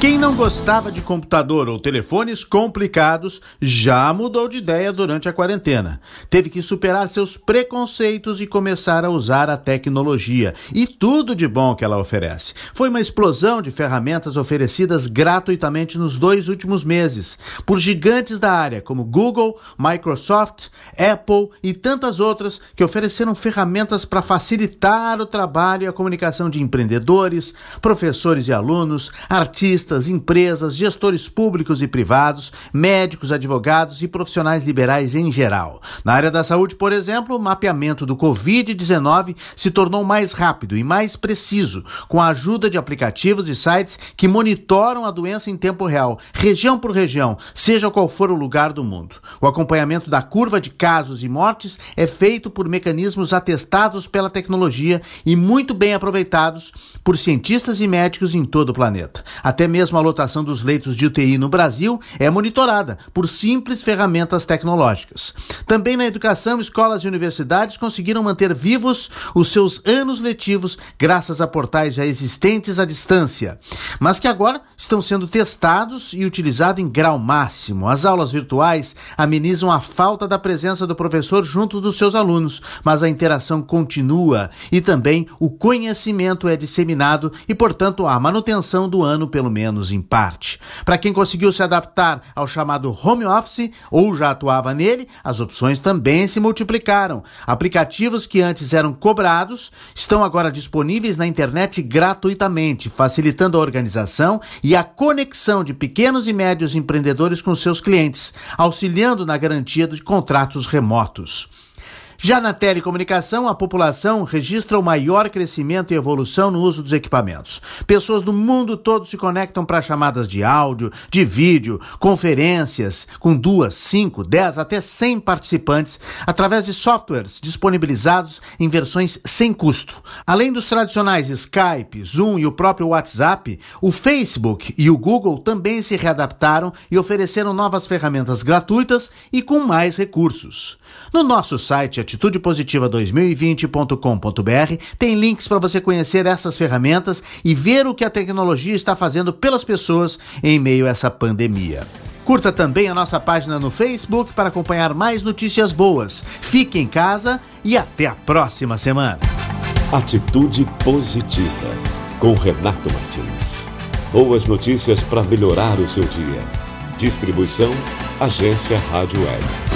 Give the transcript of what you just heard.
Quem não gostava de computador ou telefones complicados já mudou de ideia durante a quarentena. Teve que superar seus preconceitos e começar a usar a tecnologia e tudo de bom que ela oferece. Foi uma explosão de ferramentas oferecidas gratuitamente nos dois últimos meses por gigantes da área como Google, Microsoft, Apple e tantas outras que ofereceram ferramentas para facilitar o trabalho e a comunicação de empreendedores, professores e alunos, artistas empresas, gestores públicos e privados, médicos, advogados e profissionais liberais em geral. Na área da saúde, por exemplo, o mapeamento do Covid-19 se tornou mais rápido e mais preciso, com a ajuda de aplicativos e sites que monitoram a doença em tempo real, região por região, seja qual for o lugar do mundo. O acompanhamento da curva de casos e mortes é feito por mecanismos atestados pela tecnologia e muito bem aproveitados por cientistas e médicos em todo o planeta. Até mesmo mesmo a lotação dos leitos de UTI no Brasil é monitorada por simples ferramentas tecnológicas. Também na educação, escolas e universidades conseguiram manter vivos os seus anos letivos graças a portais já existentes à distância, mas que agora estão sendo testados e utilizados em grau máximo. As aulas virtuais amenizam a falta da presença do professor junto dos seus alunos, mas a interação continua e também o conhecimento é disseminado e, portanto, a manutenção do ano pelo menos menos em parte. Para quem conseguiu se adaptar ao chamado home office ou já atuava nele, as opções também se multiplicaram. Aplicativos que antes eram cobrados estão agora disponíveis na internet gratuitamente, facilitando a organização e a conexão de pequenos e médios empreendedores com seus clientes, auxiliando na garantia de contratos remotos. Já na telecomunicação, a população registra o maior crescimento e evolução no uso dos equipamentos. Pessoas do mundo todo se conectam para chamadas de áudio, de vídeo, conferências com duas, cinco, dez, até cem participantes através de softwares disponibilizados em versões sem custo. Além dos tradicionais Skype, Zoom e o próprio WhatsApp, o Facebook e o Google também se readaptaram e ofereceram novas ferramentas gratuitas e com mais recursos. No nosso site atitudepositiva2020.com.br tem links para você conhecer essas ferramentas e ver o que a tecnologia está fazendo pelas pessoas em meio a essa pandemia. Curta também a nossa página no Facebook para acompanhar mais notícias boas. Fique em casa e até a próxima semana. Atitude Positiva, com Renato Martins. Boas notícias para melhorar o seu dia. Distribuição Agência Rádio Web.